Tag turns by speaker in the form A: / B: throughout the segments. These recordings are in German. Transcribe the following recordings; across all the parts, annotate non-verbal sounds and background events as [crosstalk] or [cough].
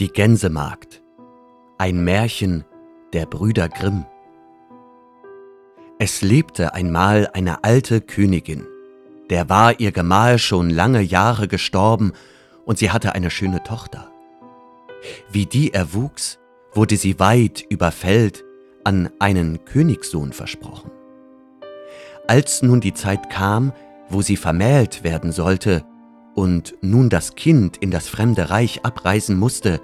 A: Die Gänsemagd. Ein Märchen der Brüder Grimm. Es lebte einmal eine alte Königin. Der war ihr Gemahl schon lange Jahre gestorben und sie hatte eine schöne Tochter. Wie die erwuchs, wurde sie weit über Feld an einen Königssohn versprochen. Als nun die Zeit kam, wo sie vermählt werden sollte, und nun das Kind in das fremde Reich abreisen musste,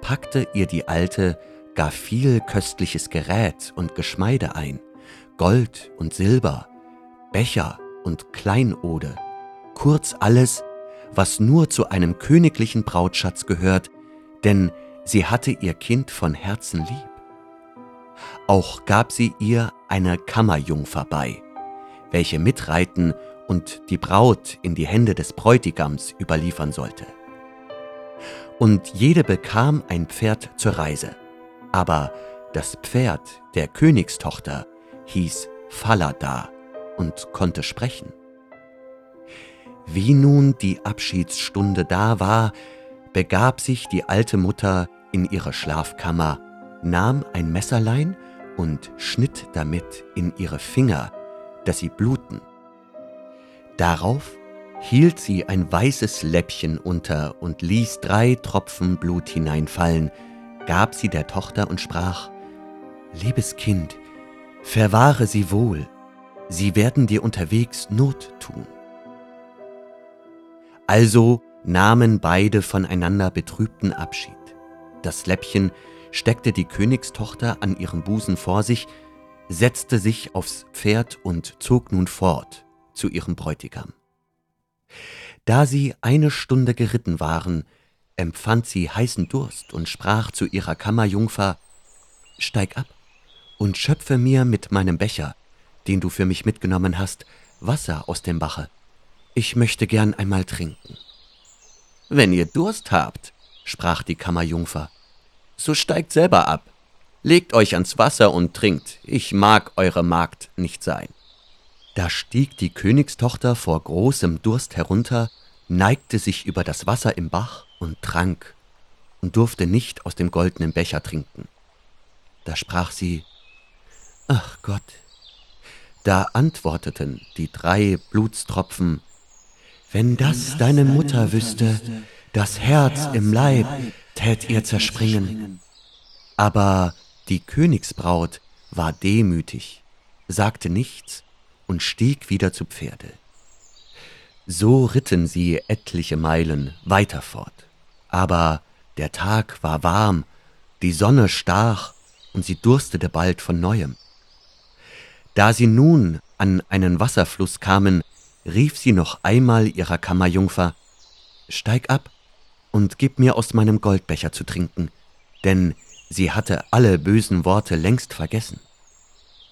A: packte ihr die Alte gar viel köstliches Gerät und Geschmeide ein, Gold und Silber, Becher und Kleinode, kurz alles, was nur zu einem königlichen Brautschatz gehört, denn sie hatte ihr Kind von Herzen lieb. Auch gab sie ihr eine Kammerjungfer bei, welche mitreiten und die Braut in die Hände des Bräutigams überliefern sollte. Und jede bekam ein Pferd zur Reise, aber das Pferd der Königstochter hieß Falada und konnte sprechen. Wie nun die Abschiedsstunde da war, begab sich die alte Mutter in ihre Schlafkammer, nahm ein Messerlein und schnitt damit in ihre Finger, dass sie bluten Darauf hielt sie ein weißes Läppchen unter und ließ drei Tropfen Blut hineinfallen, gab sie der Tochter und sprach, Liebes Kind, verwahre sie wohl, sie werden dir unterwegs Not tun. Also nahmen beide voneinander betrübten Abschied. Das Läppchen steckte die Königstochter an ihrem Busen vor sich, setzte sich aufs Pferd und zog nun fort, zu ihrem Bräutigam. Da sie eine Stunde geritten waren, empfand sie heißen Durst und sprach zu ihrer Kammerjungfer Steig ab und schöpfe mir mit meinem Becher, den du für mich mitgenommen hast, Wasser aus dem Bache. Ich möchte gern einmal trinken. Wenn ihr Durst habt, sprach die Kammerjungfer, so steigt selber ab, legt euch ans Wasser und trinkt, ich mag eure Magd nicht sein. Da stieg die Königstochter vor großem Durst herunter, neigte sich über das Wasser im Bach und trank und durfte nicht aus dem goldenen Becher trinken. Da sprach sie, Ach Gott, da antworteten die drei Blutstropfen, wenn das deine Mutter wüsste, das Herz im Leib tät ihr zerspringen. Aber die Königsbraut war demütig, sagte nichts und stieg wieder zu Pferde. So ritten sie etliche Meilen weiter fort. Aber der Tag war warm, die Sonne stach und sie durstete bald von neuem. Da sie nun an einen Wasserfluss kamen, rief sie noch einmal ihrer Kammerjungfer, Steig ab und gib mir aus meinem Goldbecher zu trinken, denn sie hatte alle bösen Worte längst vergessen.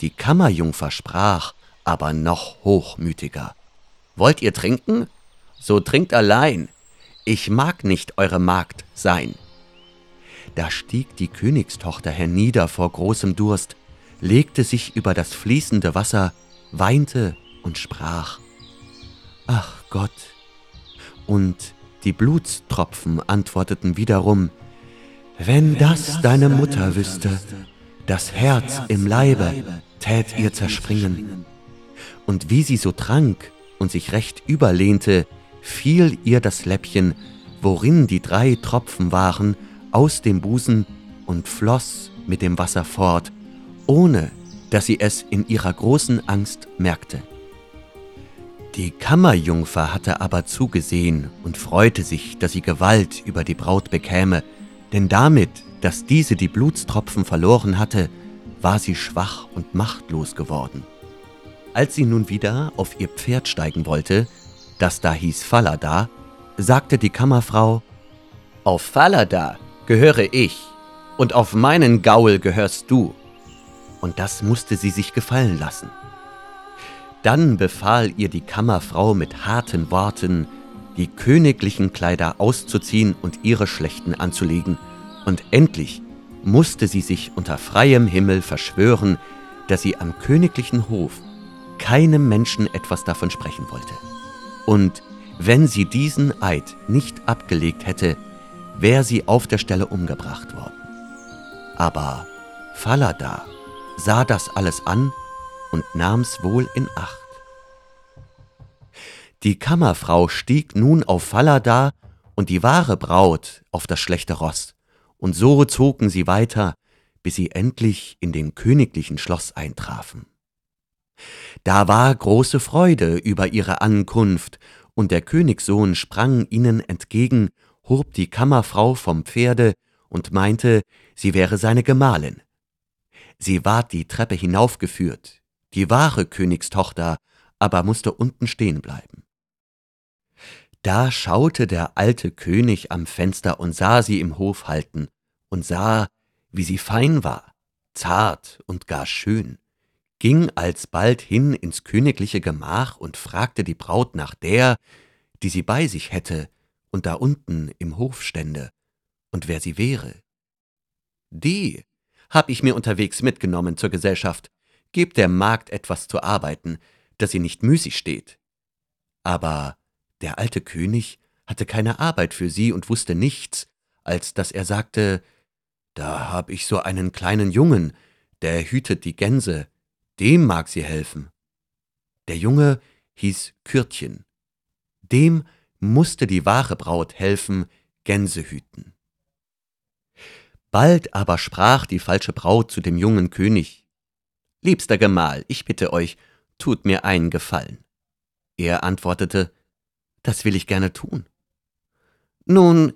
A: Die Kammerjungfer sprach aber noch hochmütiger. Wollt ihr trinken? So trinkt allein. Ich mag nicht eure Magd sein. Da stieg die Königstochter hernieder vor großem Durst, legte sich über das fließende Wasser, weinte und sprach, Ach Gott! Und die Blutstropfen antworteten wiederum, Wenn das deine Mutter wüsste, das Herz im Leibe tät ihr zerspringen und wie sie so trank und sich recht überlehnte, fiel ihr das Läppchen, worin die drei Tropfen waren, aus dem Busen und floss mit dem Wasser fort, ohne dass sie es in ihrer großen Angst merkte. Die Kammerjungfer hatte aber zugesehen und freute sich, dass sie Gewalt über die Braut bekäme, denn damit, dass diese die Blutstropfen verloren hatte, war sie schwach und machtlos geworden. Als sie nun wieder auf ihr Pferd steigen wollte, das da hieß Falada, sagte die Kammerfrau, Auf Falada gehöre ich, und auf meinen Gaul gehörst du. Und das musste sie sich gefallen lassen. Dann befahl ihr die Kammerfrau mit harten Worten, die königlichen Kleider auszuziehen und ihre schlechten anzulegen, und endlich musste sie sich unter freiem Himmel verschwören, dass sie am königlichen Hof keinem Menschen etwas davon sprechen wollte. Und wenn sie diesen Eid nicht abgelegt hätte, wär sie auf der Stelle umgebracht worden. Aber Falada sah das alles an und nahm's wohl in Acht. Die Kammerfrau stieg nun auf Falada und die wahre Braut auf das schlechte Ross, und so zogen sie weiter, bis sie endlich in dem königlichen Schloss eintrafen. Da war große Freude über ihre Ankunft, und der Königssohn sprang ihnen entgegen, hob die Kammerfrau vom Pferde und meinte, sie wäre seine Gemahlin. Sie ward die Treppe hinaufgeführt, die wahre Königstochter aber musste unten stehen bleiben. Da schaute der alte König am Fenster und sah sie im Hof halten und sah, wie sie fein war, zart und gar schön, ging alsbald hin ins königliche Gemach und fragte die Braut nach der, die sie bei sich hätte und da unten im Hof stände, und wer sie wäre. Die hab ich mir unterwegs mitgenommen zur Gesellschaft, gebt der Magd etwas zu arbeiten, dass sie nicht müßig steht. Aber der alte König hatte keine Arbeit für sie und wusste nichts, als dass er sagte, da hab ich so einen kleinen Jungen, der hütet die Gänse, dem mag sie helfen. Der Junge hieß Kürtchen. Dem musste die wahre Braut helfen, Gänse hüten. Bald aber sprach die falsche Braut zu dem jungen König, Liebster Gemahl, ich bitte euch, tut mir einen Gefallen. Er antwortete, Das will ich gerne tun. Nun,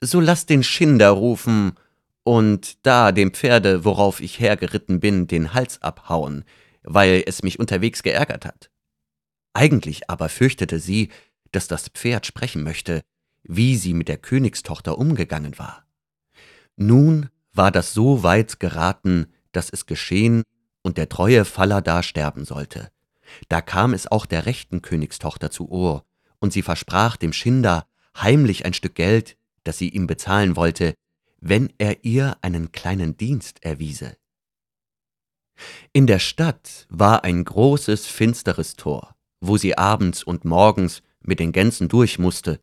A: so lasst den Schinder rufen und da dem Pferde, worauf ich hergeritten bin, den Hals abhauen, weil es mich unterwegs geärgert hat. Eigentlich aber fürchtete sie, dass das Pferd sprechen möchte, wie sie mit der Königstochter umgegangen war. Nun war das so weit geraten, dass es geschehen und der treue Falada sterben sollte. Da kam es auch der rechten Königstochter zu Ohr, und sie versprach dem Schinder heimlich ein Stück Geld, das sie ihm bezahlen wollte, wenn er ihr einen kleinen Dienst erwiese. In der Stadt war ein großes, finsteres Tor, wo sie abends und morgens mit den Gänsen durch musste.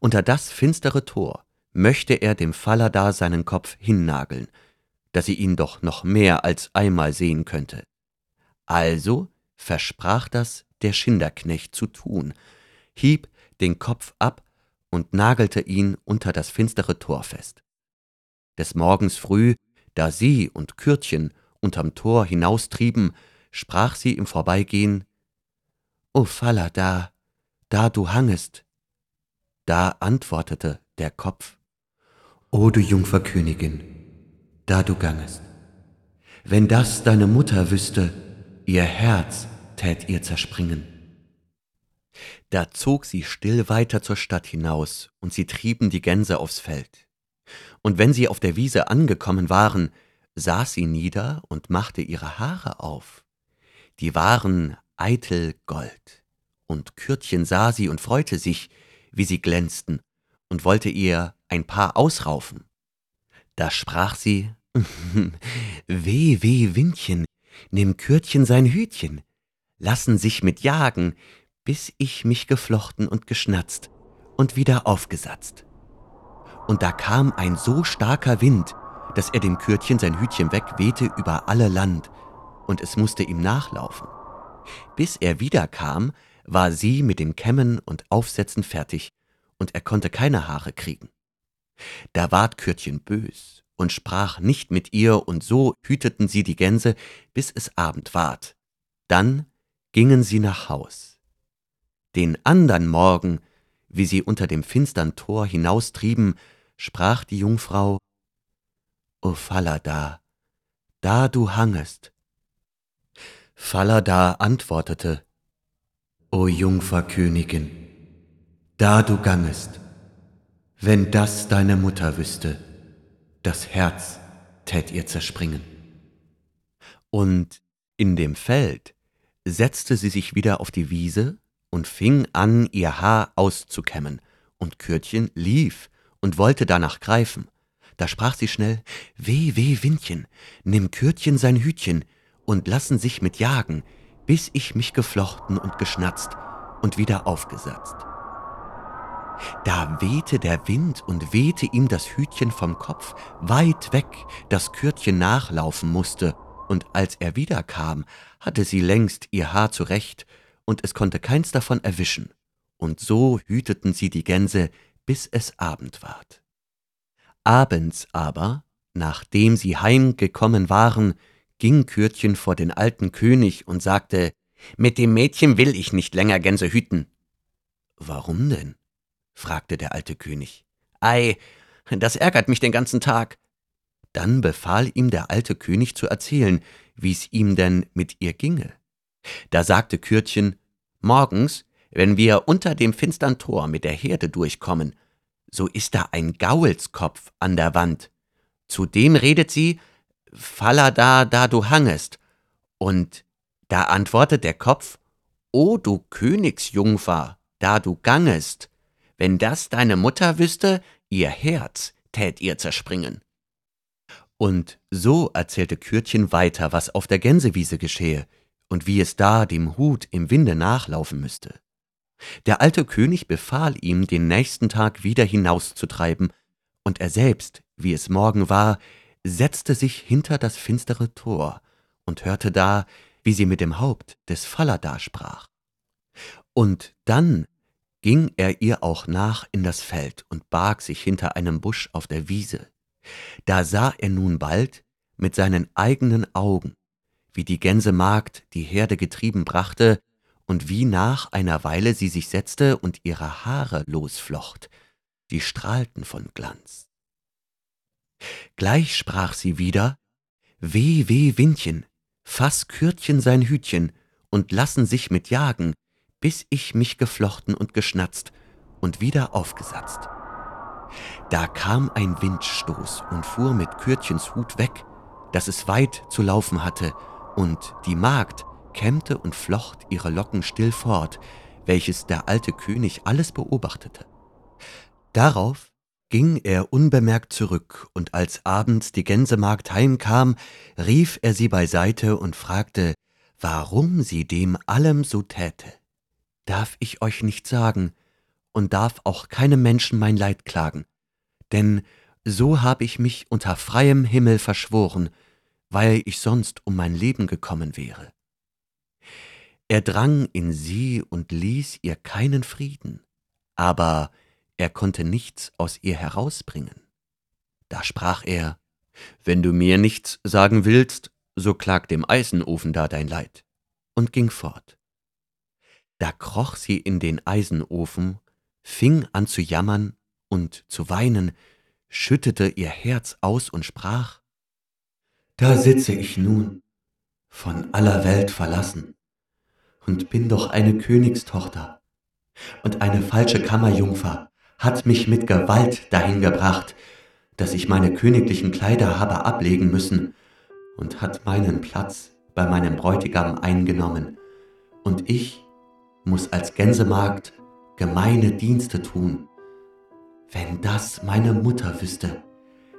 A: Unter das finstere Tor möchte er dem Falada seinen Kopf hinnageln, dass sie ihn doch noch mehr als einmal sehen könnte. Also versprach das der Schinderknecht zu tun, hieb den Kopf ab und nagelte ihn unter das finstere Tor fest. Des Morgens früh, da sie und Kürtchen unterm Tor hinaustrieben, sprach sie im Vorbeigehen, O Falada, da du hangest. Da antwortete der Kopf, O du Jungfer Königin, da du gangest. Wenn das deine Mutter wüsste, ihr Herz tät ihr zerspringen. Da zog sie still weiter zur Stadt hinaus, und sie trieben die Gänse aufs Feld. Und wenn sie auf der Wiese angekommen waren, saß sie nieder und machte ihre Haare auf. Die waren eitel Gold, und Kürtchen sah sie und freute sich, wie sie glänzten, und wollte ihr ein Paar ausraufen. Da sprach sie, [laughs] Weh, weh, Windchen, nimm Kürtchen sein Hütchen, lassen sich mit jagen, bis ich mich geflochten und geschnatzt und wieder aufgesatzt. Und da kam ein so starker Wind, dass er dem Kürtchen sein Hütchen wegwehte über alle Land, und es musste ihm nachlaufen. Bis er wiederkam, war sie mit dem Kämmen und Aufsetzen fertig, und er konnte keine Haare kriegen. Da ward Kürtchen bös und sprach nicht mit ihr, und so hüteten sie die Gänse, bis es Abend ward. Dann gingen sie nach Haus. Den andern Morgen, wie sie unter dem finstern Tor hinaustrieben, sprach die Jungfrau, O Falada, da du hangest. Falada antwortete, O Jungfer Königin, da du gangest, wenn das deine Mutter wüsste, das Herz tät ihr zerspringen. Und in dem Feld setzte sie sich wieder auf die Wiese und fing an, ihr Haar auszukämmen, und Kürtchen lief und wollte danach greifen. Da sprach sie schnell, Weh, weh, Windchen, nimm Kürtchen sein Hütchen und lassen sich mit jagen, bis ich mich geflochten und geschnatzt und wieder aufgesatzt. Da wehte der Wind und wehte ihm das Hütchen vom Kopf, weit weg, dass Kürtchen nachlaufen musste, und als er wiederkam, hatte sie längst ihr Haar zurecht, und es konnte keins davon erwischen, und so hüteten sie die Gänse, bis es Abend ward. Abends aber, nachdem sie heimgekommen waren, ging Kürtchen vor den alten König und sagte, mit dem Mädchen will ich nicht länger Gänse hüten. Warum denn? fragte der alte König. Ei, das ärgert mich den ganzen Tag. Dann befahl ihm der alte König zu erzählen, wie's ihm denn mit ihr ginge. Da sagte Kürtchen, Morgens, wenn wir unter dem finstern Tor mit der Herde durchkommen, so ist da ein Gaulskopf an der Wand. Zu dem redet sie, Falla da, da du hangest. Und da antwortet der Kopf, O du Königsjungfer, da du gangest, wenn das deine Mutter wüsste, ihr Herz tät ihr zerspringen. Und so erzählte Kürtchen weiter, was auf der Gänsewiese geschehe und wie es da dem Hut im Winde nachlaufen müsste. Der alte König befahl ihm, den nächsten Tag wieder hinauszutreiben, und er selbst, wie es Morgen war, setzte sich hinter das finstere Tor und hörte da, wie sie mit dem Haupt des Falada sprach. Und dann ging er ihr auch nach in das Feld und barg sich hinter einem Busch auf der Wiese. Da sah er nun bald mit seinen eigenen Augen, wie die Gänsemagd die Herde getrieben brachte und wie nach einer Weile sie sich setzte und ihre Haare losflocht, die strahlten von Glanz. Gleich sprach sie wieder, Weh, weh, Windchen, fass Kürtchen sein Hütchen und lassen sich mit jagen, bis ich mich geflochten und geschnatzt und wieder aufgesatzt. Da kam ein Windstoß und fuhr mit Kürtchens Hut weg, dass es weit zu laufen hatte, und die Magd kämmte und flocht ihre Locken still fort, welches der alte König alles beobachtete. Darauf ging er unbemerkt zurück, und als abends die Gänsemagd heimkam, rief er sie beiseite und fragte, warum sie dem allem so täte. Darf ich euch nicht sagen, und darf auch keinem Menschen mein Leid klagen, denn so hab ich mich unter freiem Himmel verschworen, weil ich sonst um mein Leben gekommen wäre. Er drang in sie und ließ ihr keinen Frieden, aber er konnte nichts aus ihr herausbringen. Da sprach er, Wenn du mir nichts sagen willst, so klag dem Eisenofen da dein Leid, und ging fort. Da kroch sie in den Eisenofen, fing an zu jammern und zu weinen, schüttete ihr Herz aus und sprach, Da sitze ich nun, von aller Welt verlassen, und bin doch eine Königstochter und eine falsche Kammerjungfer, hat mich mit Gewalt dahin gebracht, dass ich meine königlichen Kleider habe ablegen müssen und hat meinen Platz bei meinem Bräutigam eingenommen, und ich muss als Gänsemagd gemeine Dienste tun. Wenn das meine Mutter wüsste,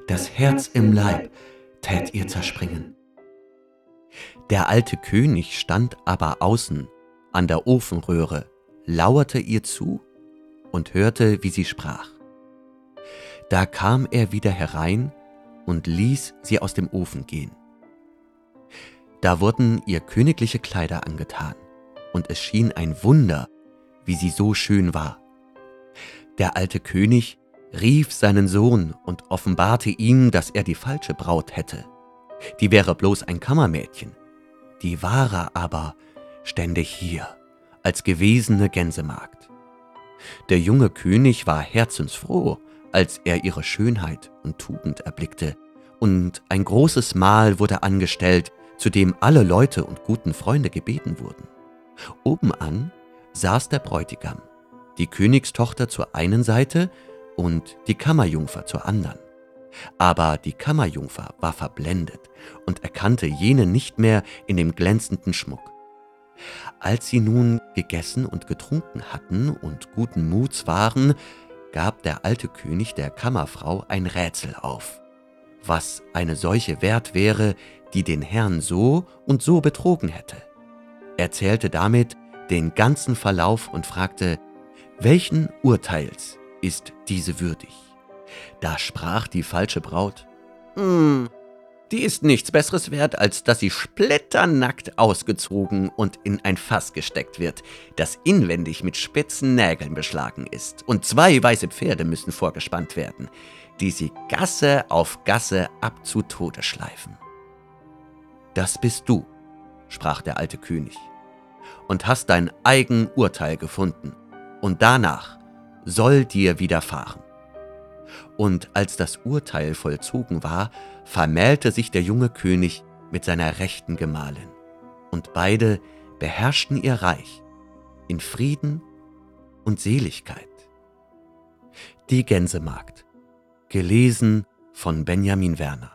A: das Herz im Leib tät ihr zerspringen. Der alte König stand aber außen an der Ofenröhre, lauerte ihr zu und hörte, wie sie sprach. Da kam er wieder herein und ließ sie aus dem Ofen gehen. Da wurden ihr königliche Kleider angetan, und es schien ein Wunder, wie sie so schön war. Der alte König rief seinen Sohn und offenbarte ihm, dass er die falsche Braut hätte. Die wäre bloß ein Kammermädchen. Die wahre aber stände hier als gewesene Gänsemagd. Der junge König war herzensfroh, als er ihre Schönheit und Tugend erblickte, und ein großes Mahl wurde angestellt, zu dem alle Leute und guten Freunde gebeten wurden. Obenan saß der Bräutigam, die Königstochter zur einen Seite und die Kammerjungfer zur anderen. Aber die Kammerjungfer war verblendet und erkannte jene nicht mehr in dem glänzenden Schmuck. Als sie nun gegessen und getrunken hatten und guten Muts waren, gab der alte König der Kammerfrau ein Rätsel auf, was eine solche wert wäre, die den Herrn so und so betrogen hätte. Er zählte damit den ganzen Verlauf und fragte, welchen Urteils ist diese würdig. Da sprach die falsche Braut, hm, die ist nichts Besseres wert, als dass sie splitternackt ausgezogen und in ein Fass gesteckt wird, das inwendig mit spitzen Nägeln beschlagen ist, und zwei weiße Pferde müssen vorgespannt werden, die sie Gasse auf Gasse ab zu Tode schleifen. Das bist du, sprach der alte König, und hast dein eigen Urteil gefunden, und danach soll dir widerfahren. Und als das Urteil vollzogen war, vermählte sich der junge König mit seiner rechten Gemahlin, und beide beherrschten ihr Reich in Frieden und Seligkeit. Die Gänsemagd, gelesen von Benjamin Werner.